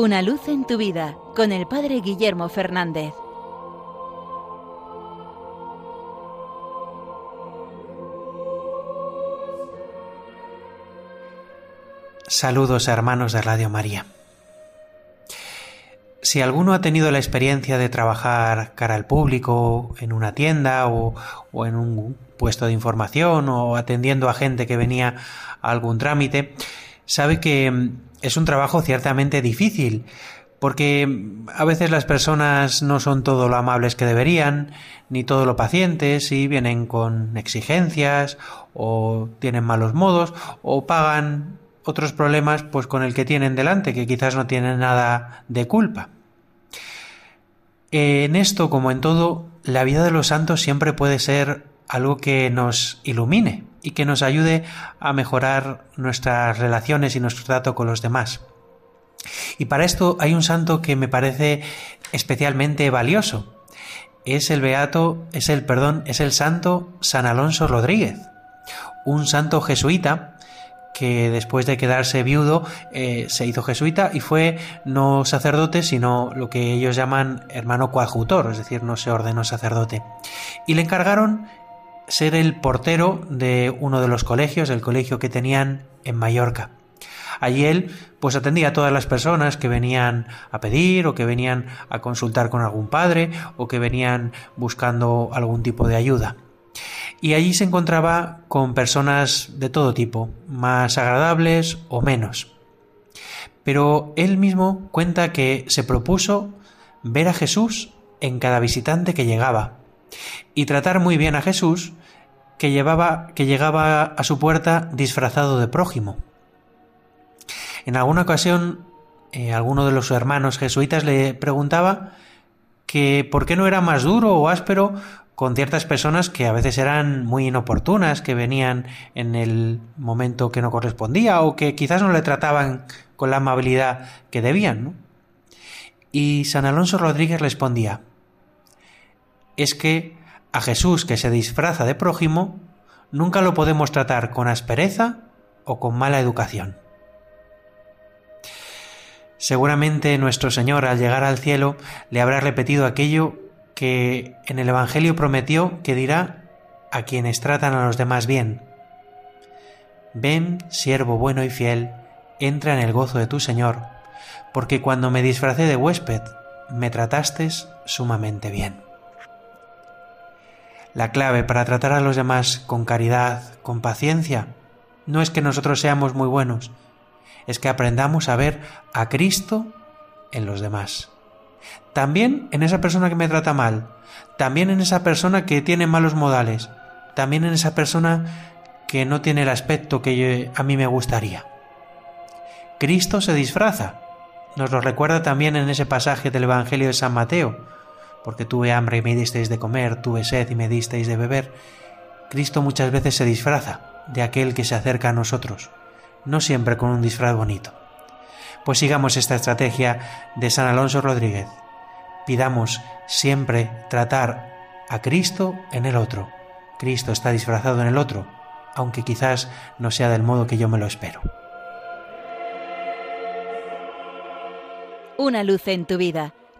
Una luz en tu vida con el Padre Guillermo Fernández. Saludos hermanos de Radio María. Si alguno ha tenido la experiencia de trabajar cara al público, en una tienda o, en un puesto de información o atendiendo a gente que venía a algún trámite, sabe que es un trabajo ciertamente difícil, porque a veces las personas no son todo lo amables que deberían, ni todo lo pacientes, y vienen con exigencias, o tienen malos modos, o pagan otros problemas pues con el que tienen delante, que quizás no tienen nada de culpa. En esto, como en todo, la vida de los santos siempre puede ser algo que nos ilumine y que nos ayude a mejorar nuestras relaciones y nuestro trato con los demás. Y para esto hay un santo que me parece especialmente valioso. Es el beato, es el perdón, es el santo San Alonso Rodríguez, un santo jesuita que después de quedarse viudo eh, se hizo jesuita y fue no sacerdote, sino lo que ellos llaman hermano coadjutor, es decir, no se ordenó sacerdote. Y le encargaron ser el portero de uno de los colegios, el colegio que tenían en Mallorca. Allí él pues atendía a todas las personas que venían a pedir o que venían a consultar con algún padre o que venían buscando algún tipo de ayuda. Y allí se encontraba con personas de todo tipo, más agradables o menos. Pero él mismo cuenta que se propuso ver a Jesús en cada visitante que llegaba y tratar muy bien a Jesús que llevaba que llegaba a su puerta disfrazado de prójimo. En alguna ocasión, eh, alguno de los hermanos jesuitas le preguntaba que por qué no era más duro o áspero con ciertas personas que a veces eran muy inoportunas, que venían en el momento que no correspondía o que quizás no le trataban con la amabilidad que debían. Y San Alonso Rodríguez respondía, es que a Jesús que se disfraza de prójimo nunca lo podemos tratar con aspereza o con mala educación. Seguramente nuestro Señor al llegar al cielo le habrá repetido aquello que en el Evangelio prometió que dirá a quienes tratan a los demás bien. Ven, siervo bueno y fiel, entra en el gozo de tu Señor, porque cuando me disfracé de huésped, me trataste sumamente bien. La clave para tratar a los demás con caridad, con paciencia, no es que nosotros seamos muy buenos, es que aprendamos a ver a Cristo en los demás. También en esa persona que me trata mal, también en esa persona que tiene malos modales, también en esa persona que no tiene el aspecto que a mí me gustaría. Cristo se disfraza. Nos lo recuerda también en ese pasaje del Evangelio de San Mateo, porque tuve hambre y me disteis de comer, tuve sed y me disteis de beber. Cristo muchas veces se disfraza de aquel que se acerca a nosotros, no siempre con un disfraz bonito. Pues sigamos esta estrategia de San Alonso Rodríguez. Pidamos siempre tratar a Cristo en el otro. Cristo está disfrazado en el otro, aunque quizás no sea del modo que yo me lo espero. Una luz en tu vida